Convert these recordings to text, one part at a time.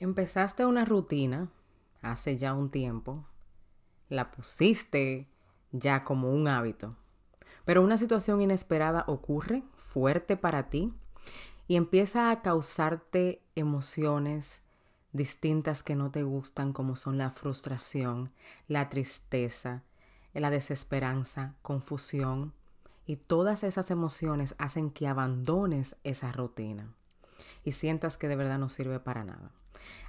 Empezaste una rutina hace ya un tiempo, la pusiste ya como un hábito, pero una situación inesperada ocurre fuerte para ti y empieza a causarte emociones distintas que no te gustan como son la frustración, la tristeza, la desesperanza, confusión y todas esas emociones hacen que abandones esa rutina y sientas que de verdad no sirve para nada.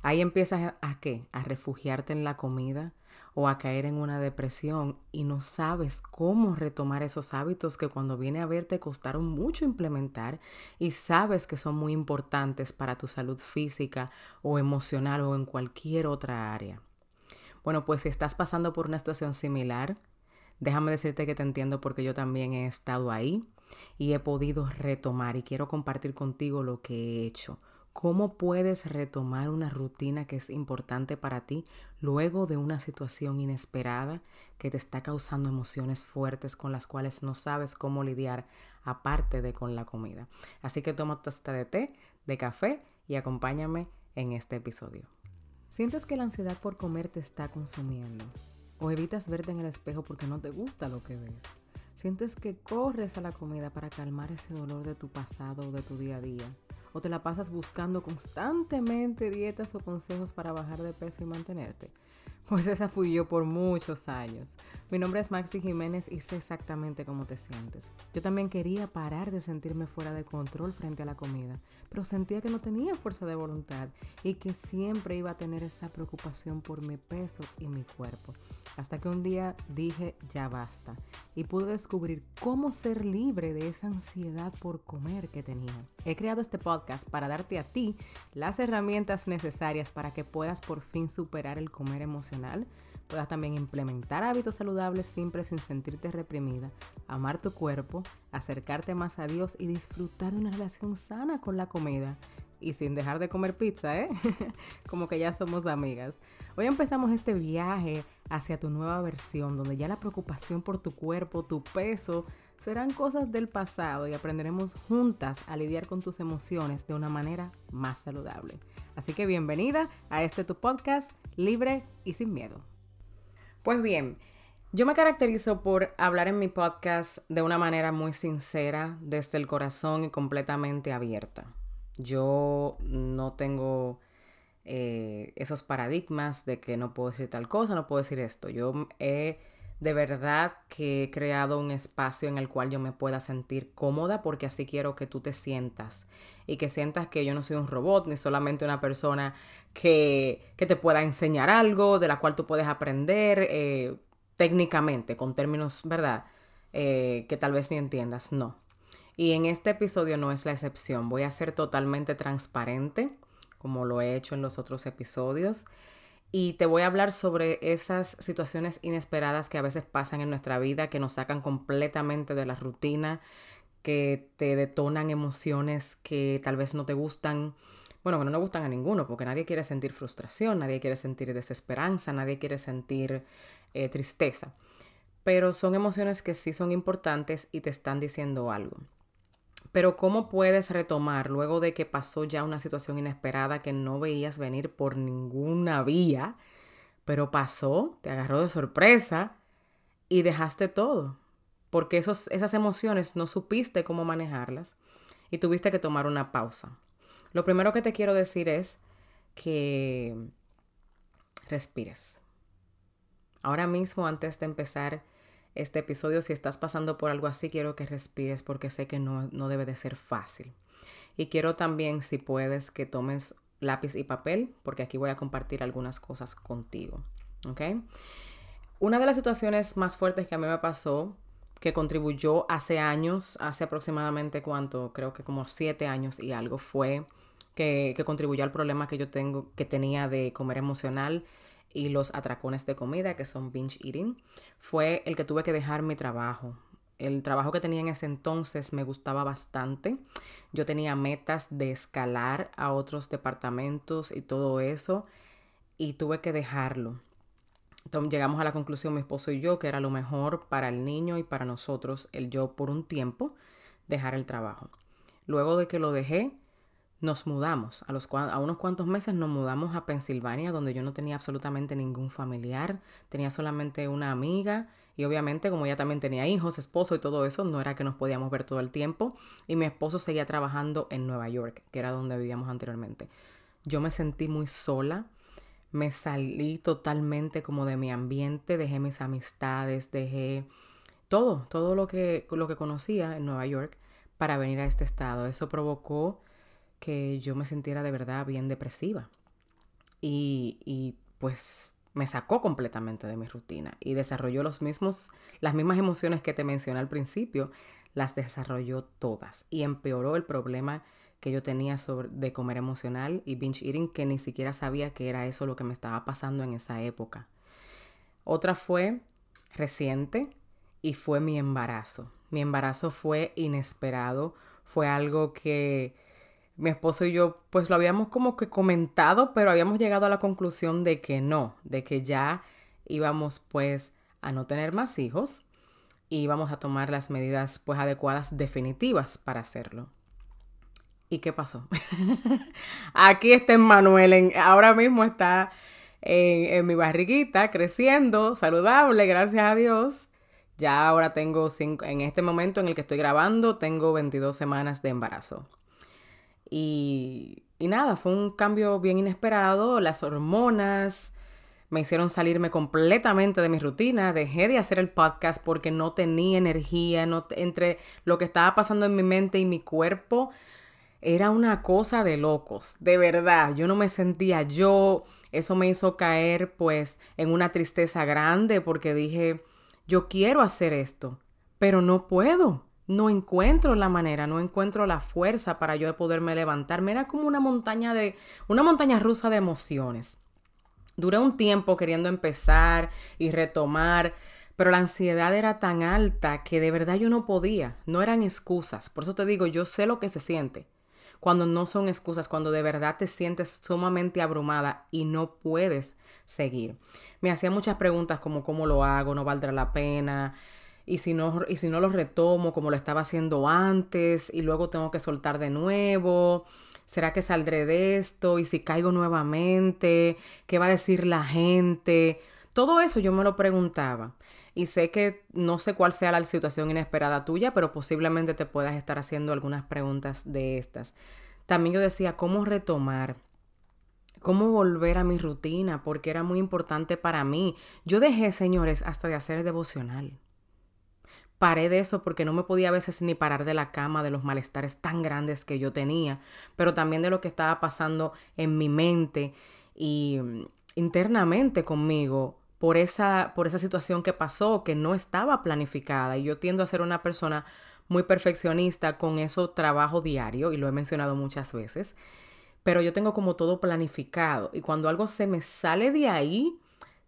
Ahí empiezas a qué? A refugiarte en la comida o a caer en una depresión y no sabes cómo retomar esos hábitos que cuando viene a ver te costaron mucho implementar y sabes que son muy importantes para tu salud física o emocional o en cualquier otra área. Bueno, pues si estás pasando por una situación similar, déjame decirte que te entiendo porque yo también he estado ahí y he podido retomar y quiero compartir contigo lo que he hecho cómo puedes retomar una rutina que es importante para ti luego de una situación inesperada que te está causando emociones fuertes con las cuales no sabes cómo lidiar aparte de con la comida. Así que toma tu taza de té, de café y acompáñame en este episodio. ¿Sientes que la ansiedad por comer te está consumiendo? ¿O evitas verte en el espejo porque no te gusta lo que ves? ¿Sientes que corres a la comida para calmar ese dolor de tu pasado o de tu día a día? O te la pasas buscando constantemente dietas o consejos para bajar de peso y mantenerte? Pues esa fui yo por muchos años. Mi nombre es Maxi Jiménez y sé exactamente cómo te sientes. Yo también quería parar de sentirme fuera de control frente a la comida, pero sentía que no tenía fuerza de voluntad y que siempre iba a tener esa preocupación por mi peso y mi cuerpo. Hasta que un día dije ya basta y pude descubrir cómo ser libre de esa ansiedad por comer que tenía. He creado este podcast para darte a ti las herramientas necesarias para que puedas por fin superar el comer emocional puedas también implementar hábitos saludables siempre sin sentirte reprimida, amar tu cuerpo, acercarte más a Dios y disfrutar de una relación sana con la comida. Y sin dejar de comer pizza, ¿eh? Como que ya somos amigas. Hoy empezamos este viaje hacia tu nueva versión, donde ya la preocupación por tu cuerpo, tu peso, serán cosas del pasado y aprenderemos juntas a lidiar con tus emociones de una manera más saludable. Así que bienvenida a este tu podcast libre y sin miedo. Pues bien, yo me caracterizo por hablar en mi podcast de una manera muy sincera, desde el corazón y completamente abierta. Yo no tengo eh, esos paradigmas de que no puedo decir tal cosa, no puedo decir esto. Yo he de verdad que he creado un espacio en el cual yo me pueda sentir cómoda porque así quiero que tú te sientas y que sientas que yo no soy un robot ni solamente una persona que, te pueda enseñar algo de la cual tú puedes aprender eh, técnicamente con términos, ¿verdad? Eh, que tal vez ni entiendas, no. Y en este episodio no es la excepción, voy a ser totalmente transparente como lo he hecho en los otros episodios y te voy a hablar sobre esas situaciones inesperadas que a veces pasan en nuestra vida, que nos sacan completamente de la rutina, que te detonan emociones que tal vez no te gustan, bueno, que no gustan a ninguno, porque nadie quiere sentir frustración, nadie quiere sentir desesperanza, nadie quiere sentir eh, tristeza, pero son emociones que sí son importantes y te están diciendo algo. Pero ¿cómo puedes retomar luego de que pasó ya una situación inesperada que no veías venir por ninguna vía, pero pasó, te agarró de sorpresa y dejaste todo? Porque esos, esas emociones no supiste cómo manejarlas y tuviste que tomar una pausa. Lo primero que te quiero decir es que respires. Ahora mismo, antes de empezar este episodio. Si estás pasando por algo así, quiero que respires porque sé que no, no debe de ser fácil. Y quiero también, si puedes, que tomes lápiz y papel, porque aquí voy a compartir algunas cosas contigo. ¿Ok? Una de las situaciones más fuertes que a mí me pasó, que contribuyó hace años, hace aproximadamente cuánto, creo que como siete años y algo, fue que, que contribuyó al problema que yo tengo, que tenía de comer emocional y los atracones de comida, que son binge eating, fue el que tuve que dejar mi trabajo. El trabajo que tenía en ese entonces me gustaba bastante. Yo tenía metas de escalar a otros departamentos y todo eso y tuve que dejarlo. Entonces llegamos a la conclusión, mi esposo y yo, que era lo mejor para el niño y para nosotros, el yo por un tiempo, dejar el trabajo. Luego de que lo dejé, nos mudamos. A, los, a unos cuantos meses nos mudamos a Pensilvania, donde yo no tenía absolutamente ningún familiar, tenía solamente una amiga y obviamente como ella también tenía hijos, esposo y todo eso, no era que nos podíamos ver todo el tiempo y mi esposo seguía trabajando en Nueva York, que era donde vivíamos anteriormente. Yo me sentí muy sola, me salí totalmente como de mi ambiente, dejé mis amistades, dejé todo, todo lo que, lo que conocía en Nueva York para venir a este estado. Eso provocó que yo me sintiera de verdad bien depresiva. Y, y pues me sacó completamente de mi rutina y desarrolló los mismos, las mismas emociones que te mencioné al principio, las desarrolló todas y empeoró el problema que yo tenía sobre, de comer emocional y binge eating que ni siquiera sabía que era eso lo que me estaba pasando en esa época. Otra fue reciente y fue mi embarazo. Mi embarazo fue inesperado, fue algo que mi esposo y yo pues lo habíamos como que comentado, pero habíamos llegado a la conclusión de que no, de que ya íbamos pues a no tener más hijos y íbamos a tomar las medidas pues adecuadas definitivas para hacerlo. ¿Y qué pasó? Aquí está Manuel, ahora mismo está en, en, mi barriguita creciendo, saludable, gracias a Dios. Ya ahora tengo cinco, en este momento en el que estoy grabando, tengo 22 semanas de embarazo. Y, nada, fue un cambio bien inesperado. Las hormonas me hicieron salirme completamente de mi rutina. Dejé de hacer el podcast porque no tenía energía. No, entre lo que estaba pasando en mi mente y mi cuerpo, era una cosa de locos. De verdad, yo no me sentía yo. Eso me hizo caer pues en una tristeza grande porque dije, yo quiero hacer esto, pero no puedo no encuentro la manera, no encuentro la fuerza para yo poderme levantar. Era como una montaña de, una montaña rusa de emociones. Duré un tiempo queriendo empezar y retomar, pero la ansiedad era tan alta que de verdad yo no podía. No eran excusas. Por eso te digo, yo sé lo que se siente. Cuando no son excusas, cuando de verdad te sientes sumamente abrumada y no puedes seguir. Me hacía muchas preguntas como cómo lo hago, no valdrá la pena, y si no, y si no lo retomo como lo estaba haciendo antes y luego tengo que soltar de nuevo, ¿será que saldré de esto? Y si caigo nuevamente, ¿qué va a decir la gente? Todo eso yo me lo preguntaba. Y sé que no sé cuál sea la situación inesperada tuya, pero posiblemente te puedas estar haciendo algunas preguntas de estas. También yo decía, ¿cómo retomar? ¿Cómo volver a mi rutina? Porque era muy importante para mí. Yo dejé, señores, hasta de hacer devocional paré de eso porque no me podía a veces ni parar de la cama de los malestares tan grandes que yo tenía, pero también de lo que estaba pasando en mi mente y mm, internamente conmigo por esa, por esa situación que pasó, que no estaba planificada. Y yo tiendo a ser una persona muy perfeccionista, con eso trabajo diario, y lo he mencionado muchas veces, pero yo tengo como todo planificado, y cuando algo se me sale de ahí,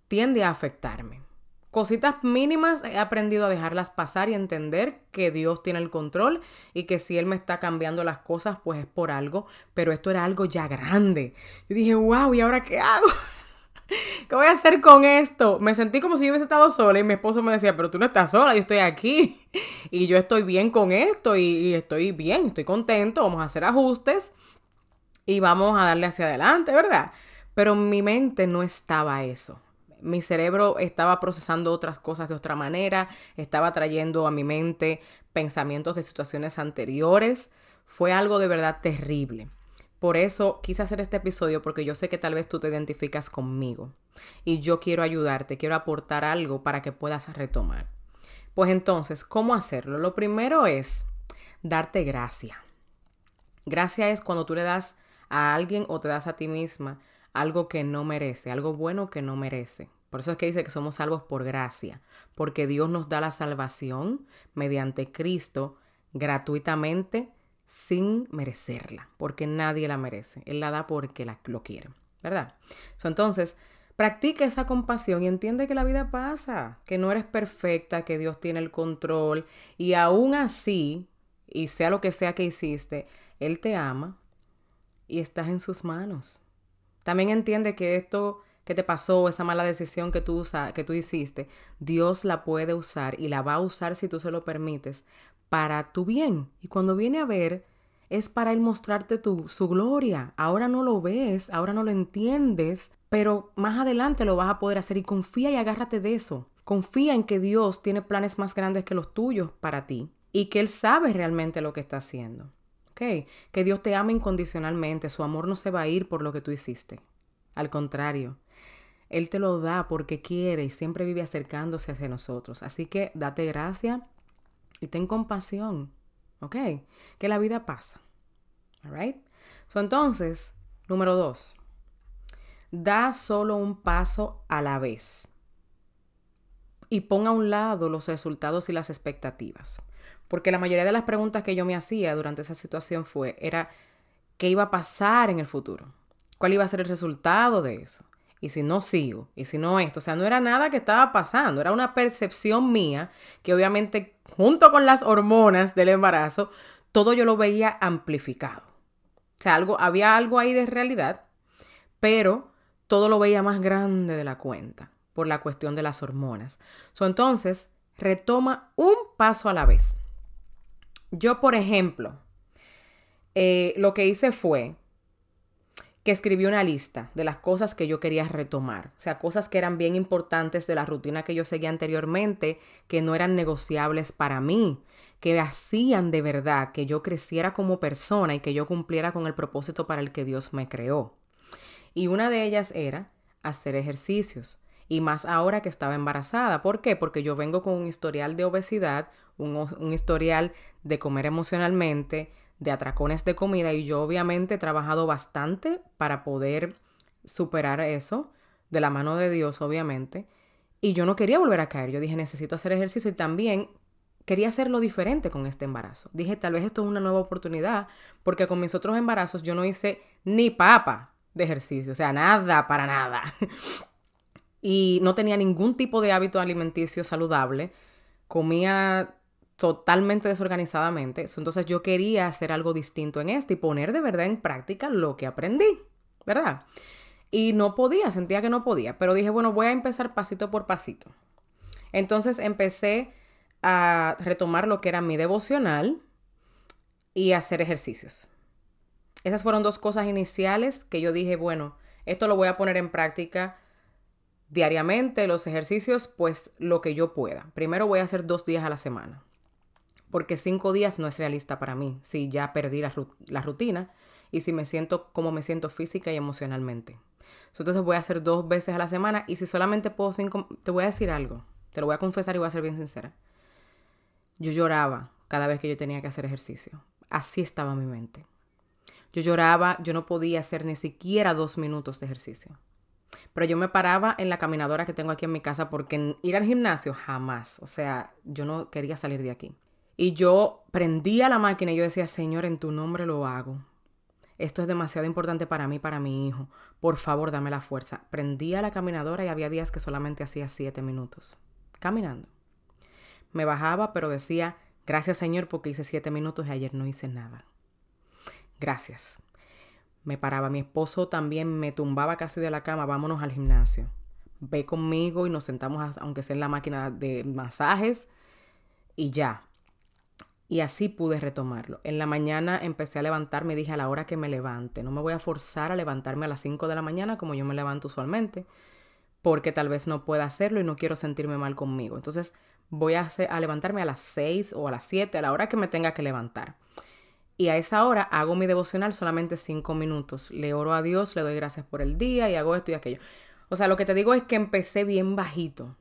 tiende a afectarme cositas mínimas he aprendido a dejarlas pasar y entender que Dios tiene el control y que si Él me está cambiando las cosas, pues es por algo, pero esto era algo ya grande. Yo dije, wow, ¿y ahora qué hago? ¿Qué voy a hacer con esto? Me sentí como si yo hubiese estado sola y mi esposo me decía, pero tú no estás sola, yo estoy aquí y yo estoy bien con esto y, y estoy bien, estoy contento, vamos a hacer ajustes y vamos a darle hacia adelante, ¿verdad? Pero mi mente no estaba eso mi cerebro estaba procesando otras cosas de otra manera, estaba trayendo a mi mente pensamientos de situaciones anteriores. Fue algo de verdad terrible. Por eso quise hacer este episodio porque yo sé que tal vez tú te identificas conmigo y yo quiero ayudarte, quiero aportar algo para que puedas retomar. Pues entonces, ¿cómo hacerlo? Lo primero es darte gracia. Gracia es cuando tú le das a alguien o te das a ti misma algo que no merece, algo bueno que no merece. Por eso es que dice que somos salvos por gracia, porque Dios nos da la salvación mediante Cristo gratuitamente sin merecerla, porque nadie la merece. Él la da porque la, lo quiere, ¿verdad? entonces, practica esa compasión y entiende que la vida pasa, que no eres perfecta, que Dios tiene el control y aún así, y sea lo que sea que hiciste, Él te ama y estás en sus manos. También entiende que esto que te pasó, esa mala decisión que tú, usa, que tú hiciste, Dios la puede usar y la va a usar si tú se lo permites para tu bien. Y cuando viene a ver, es para Él mostrarte su gloria. Ahora no lo ves, ahora no lo entiendes, pero más adelante lo vas a poder hacer y confía y agárrate de eso. Confía en que Dios tiene planes más grandes que los tuyos para ti y que Él sabe realmente lo que está haciendo. ¿Ok? Que Dios te ama incondicionalmente, su amor no se va a ir por lo que tú hiciste. Al contrario, Él te lo da porque quiere y siempre vive acercándose hacia nosotros. Así que date gracia y ten compasión. ¿Ok? Que la vida pasa. ¿All So, entonces, número dos, da solo un paso a la vez y ponga a un lado los resultados y las expectativas. Porque la mayoría de las preguntas que yo me hacía durante esa situación fue, era, ¿qué iba a pasar en el futuro? ¿Cuál iba a ser el resultado de eso? Y si no sigo, y si no esto, o sea, no era nada que estaba pasando, era una percepción mía que obviamente junto con las hormonas del embarazo, todo yo lo veía amplificado. O sea, algo, había algo ahí de realidad, pero todo lo veía más grande de la cuenta por la cuestión de las hormonas. So, entonces, retoma un paso a la vez. Yo, por ejemplo, eh, lo que hice fue que escribí una lista de las cosas que yo quería retomar, o sea, cosas que eran bien importantes de la rutina que yo seguía anteriormente, que no eran negociables para mí, que hacían de verdad que yo creciera como persona y que yo cumpliera con el propósito para el que Dios me creó. Y una de ellas era hacer ejercicios y más ahora que estaba embarazada. ¿Por qué? Porque yo vengo con un historial de obesidad, un, historial de comer emocionalmente, de atracones de comida y yo obviamente he trabajado bastante para poder superar eso, de la mano de Dios obviamente. Y yo no quería volver a caer, yo dije necesito hacer ejercicio y también quería hacerlo diferente con este embarazo. Dije tal vez esto es una nueva oportunidad porque con mis otros embarazos yo no hice ni papa de ejercicio, o sea, nada para nada. y no tenía ningún tipo de hábito alimenticio saludable, comía totalmente desorganizadamente. Entonces yo quería hacer algo distinto en esto y poner de verdad en práctica lo que aprendí, ¿verdad? Y no podía, sentía que no podía, pero dije, bueno, voy a empezar pasito por pasito. Entonces empecé a retomar lo que era mi devocional y hacer ejercicios. Esas fueron dos cosas iniciales que yo dije, bueno, esto lo voy a poner en práctica diariamente los ejercicios, pues lo que yo pueda. Primero voy a hacer dos días a la semana, porque cinco días no es realista para mí, si ya perdí la, rutina y si me siento como me siento física y emocionalmente. Entonces voy a hacer dos veces a la semana y si solamente puedo cinco, te voy a decir algo, te lo voy a confesar y voy a ser bien sincera. Yo lloraba cada vez que yo tenía que hacer ejercicio. Así estaba mi mente. Yo lloraba, yo no podía hacer ni siquiera dos minutos de ejercicio. Pero yo me paraba en la caminadora que tengo aquí en mi casa porque ir al gimnasio jamás. O sea, yo no quería salir de aquí. Y yo prendía la máquina y yo decía, Señor, en tu nombre lo hago. Esto es demasiado importante para mí, para mi hijo. Por favor, dame la fuerza. Prendía la caminadora y había días que solamente hacía siete minutos. Caminando. Me bajaba, pero decía, gracias Señor porque hice siete minutos y ayer no hice nada. Gracias me paraba. Mi esposo también me tumbaba casi de la cama, vámonos al gimnasio. Ve conmigo y nos sentamos, aunque sea en la máquina de masajes, y ya. Y así pude retomarlo. En la mañana empecé a levantarme y dije a la hora que me levante. No me voy a forzar a levantarme a las 5 de la mañana como yo me levanto usualmente, porque tal vez no pueda hacerlo y no quiero sentirme mal conmigo. Entonces voy a, a levantarme a las 6 o a las 7, a la hora que me tenga que levantar. Y a esa hora hago mi devocional solamente cinco minutos. Le oro a Dios, le doy gracias por el día y hago esto y aquello. O sea, lo que te digo es que empecé bien bajito,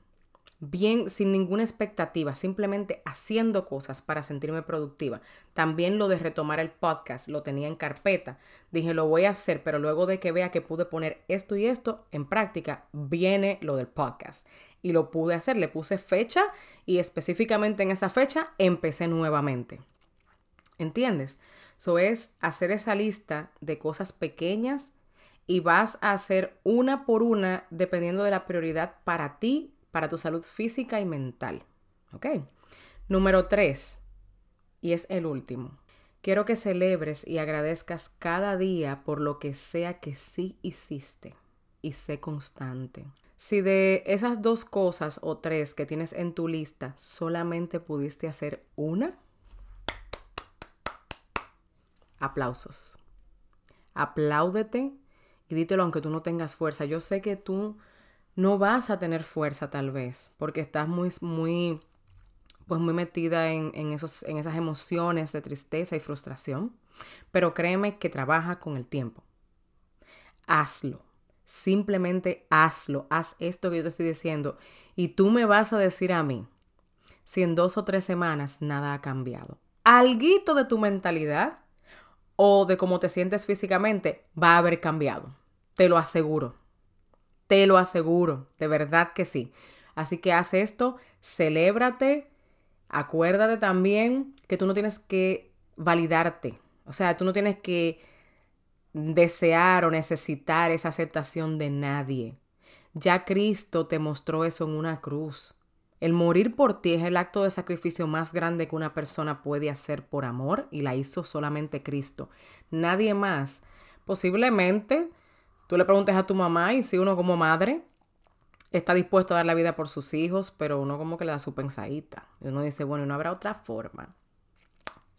bien sin ninguna expectativa, simplemente haciendo cosas para sentirme productiva. También lo de retomar el podcast, lo tenía en carpeta. Dije, lo voy a hacer, pero luego de que vea que pude poner esto y esto en práctica, viene lo del podcast. Y lo pude hacer, le puse fecha y específicamente en esa fecha empecé nuevamente. ¿Entiendes? Eso es hacer esa lista de cosas pequeñas y vas a hacer una por una dependiendo de la prioridad para ti, para tu salud física y mental. ¿Ok? Número tres, y es el último. Quiero que celebres y agradezcas cada día por lo que sea que sí hiciste y sé constante. Si de esas dos cosas o tres que tienes en tu lista solamente pudiste hacer una, aplausos. Apláudete y dítelo aunque tú no tengas fuerza. Yo sé que tú no vas a tener fuerza tal vez porque estás muy, muy, pues muy metida en, esos, en esas emociones de tristeza y frustración. Pero créeme que trabaja con el tiempo. Hazlo. Simplemente hazlo. Haz esto que yo te estoy diciendo. Y tú me vas a decir a mí si en dos o tres semanas nada ha cambiado. Alguito de tu mentalidad o de cómo te sientes físicamente va a haber cambiado. Te lo aseguro. Te lo aseguro. De verdad que sí. Así que haz esto, celébrate. Acuérdate también que tú no tienes que validarte. O sea, tú no tienes que desear o necesitar esa aceptación de nadie. Ya Cristo te mostró eso en una cruz. El morir por ti es el acto de sacrificio más grande que una persona puede hacer por amor y la hizo solamente Cristo. Nadie más. Posiblemente tú le preguntes a tu mamá y si uno como madre está dispuesto a dar la vida por sus hijos, pero uno como que le da su pensadita. Y uno dice, bueno, no habrá otra forma.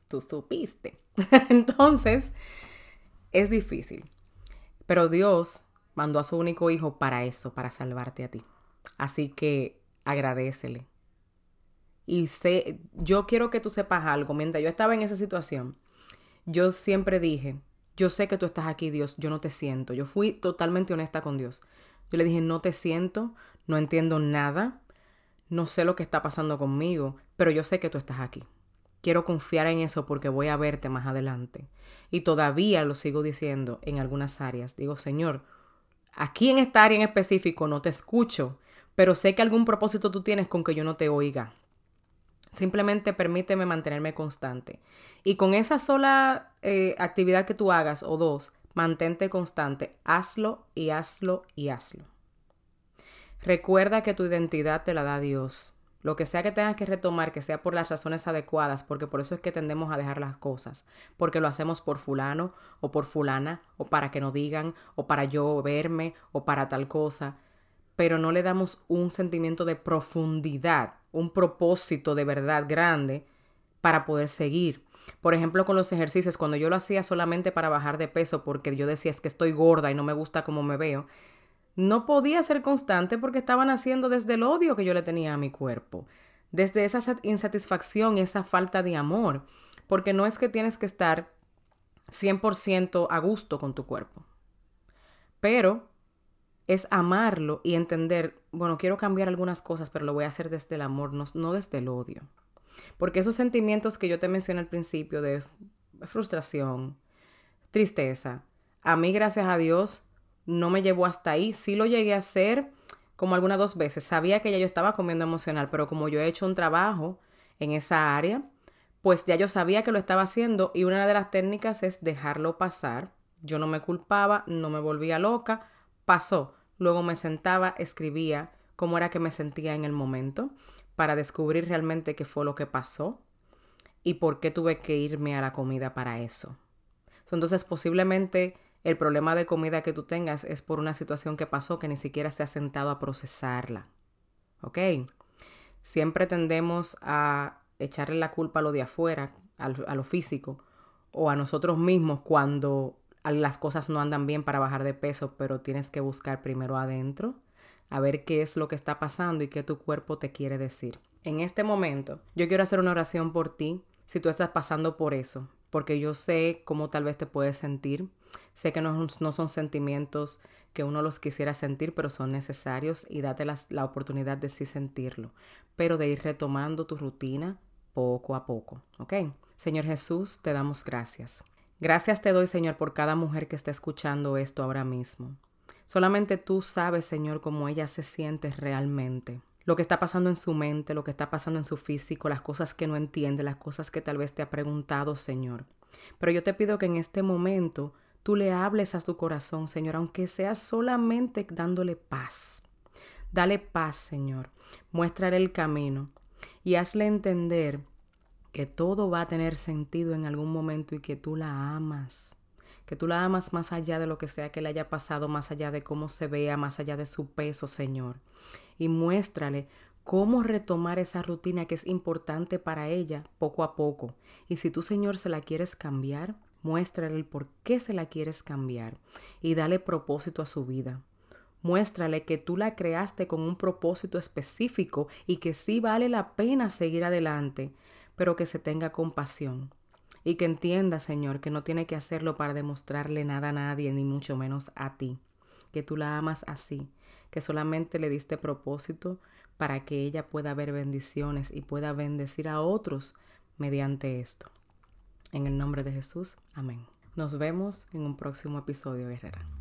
Tú supiste. Entonces, es difícil. Pero Dios mandó a su único hijo para eso, para salvarte a ti. Así que agradecele. Y sé, yo quiero que tú sepas algo. Mientras yo estaba en esa situación, yo siempre dije, yo sé que tú estás aquí, Dios, yo no te siento. Yo fui totalmente honesta con Dios. Yo le dije, no te siento, no entiendo nada, no sé lo que está pasando conmigo, pero yo sé que tú estás aquí. Quiero confiar en eso porque voy a verte más adelante. Y todavía lo sigo diciendo en algunas áreas. Digo, Señor, aquí en esta área en específico no te escucho, pero sé que algún propósito tú tienes con que yo no te oiga. Simplemente permíteme mantenerme constante. Y con esa sola eh, actividad que tú hagas, o dos, mantente constante. Hazlo y hazlo y hazlo. Recuerda que tu identidad te la da Dios. Lo que sea que tengas que retomar, que sea por las razones adecuadas, porque por eso es que tendemos a dejar las cosas, porque lo hacemos por fulano o por fulana, o para que nos digan, o para yo verme, o para tal cosa pero no le damos un sentimiento de profundidad, un propósito de verdad grande para poder seguir. Por ejemplo, con los ejercicios, cuando yo lo hacía solamente para bajar de peso, porque yo decía es que estoy gorda y no me gusta cómo me veo, no podía ser constante porque estaban haciendo desde el odio que yo le tenía a mi cuerpo, desde esa insatisfacción, esa falta de amor, porque no es que tienes que estar 100% a gusto con tu cuerpo, pero es amarlo y entender, bueno, quiero cambiar algunas cosas, pero lo voy a hacer desde el amor, no, desde el odio. Porque esos sentimientos que yo te mencioné al principio de frustración, tristeza, a mí, gracias a Dios, no me llevó hasta ahí. Sí lo llegué a hacer como algunas dos veces. Sabía que ya yo estaba comiendo emocional, pero como yo he hecho un trabajo en esa área, pues ya yo sabía que lo estaba haciendo y una de las técnicas es dejarlo pasar. Yo no me culpaba, no me volvía loca, pasó. Luego me sentaba, escribía cómo era que me sentía en el momento para descubrir realmente qué fue lo que pasó y por qué tuve que irme a la comida para eso. Entonces posiblemente el problema de comida que tú tengas es por una situación que pasó que ni siquiera se ha sentado a procesarla. ¿Ok? Siempre tendemos a echarle la culpa a lo de afuera, a lo físico, o a nosotros mismos cuando las cosas no andan bien para bajar de peso, pero tienes que buscar primero adentro, a ver qué es lo que está pasando y qué tu cuerpo te quiere decir. En este momento, yo quiero hacer una oración por ti si tú estás pasando por eso, porque yo sé cómo tal vez te puedes sentir. Sé que no, son sentimientos que uno los quisiera sentir, pero son necesarios y date la, la oportunidad de sí sentirlo, pero de ir retomando tu rutina poco a poco, ¿ok? Señor Jesús, te damos gracias. Gracias te doy, Señor, por cada mujer que está escuchando esto ahora mismo. Solamente tú sabes, Señor, cómo ella se siente realmente. Lo que está pasando en su mente, lo que está pasando en su físico, las cosas que no entiende, las cosas que tal vez te ha preguntado, Señor. Pero yo te pido que en este momento tú le hables a su corazón, Señor, aunque sea solamente dándole paz. Dale paz, Señor. Muéstrale el camino y hazle entender que todo va a tener sentido en algún momento y que tú la amas. Que tú la amas más allá de lo que sea que le haya pasado, más allá de cómo se vea, más allá de su peso, Señor. Y muéstrale cómo retomar esa rutina que es importante para ella poco a poco. Y si tú, Señor, se la quieres cambiar, Muéstrale el por qué se la quieres cambiar y dale propósito a su vida. Muéstrale que tú la creaste con un propósito específico y que sí vale la pena seguir adelante, pero que se tenga compasión. Y que entienda, Señor, que no tiene que hacerlo para demostrarle nada a nadie, ni mucho menos a ti. Que tú la amas así, que solamente le diste propósito para que ella pueda ver bendiciones y pueda bendecir a otros mediante esto. En el nombre de Jesús, amén. Nos vemos en un próximo episodio, guerrera.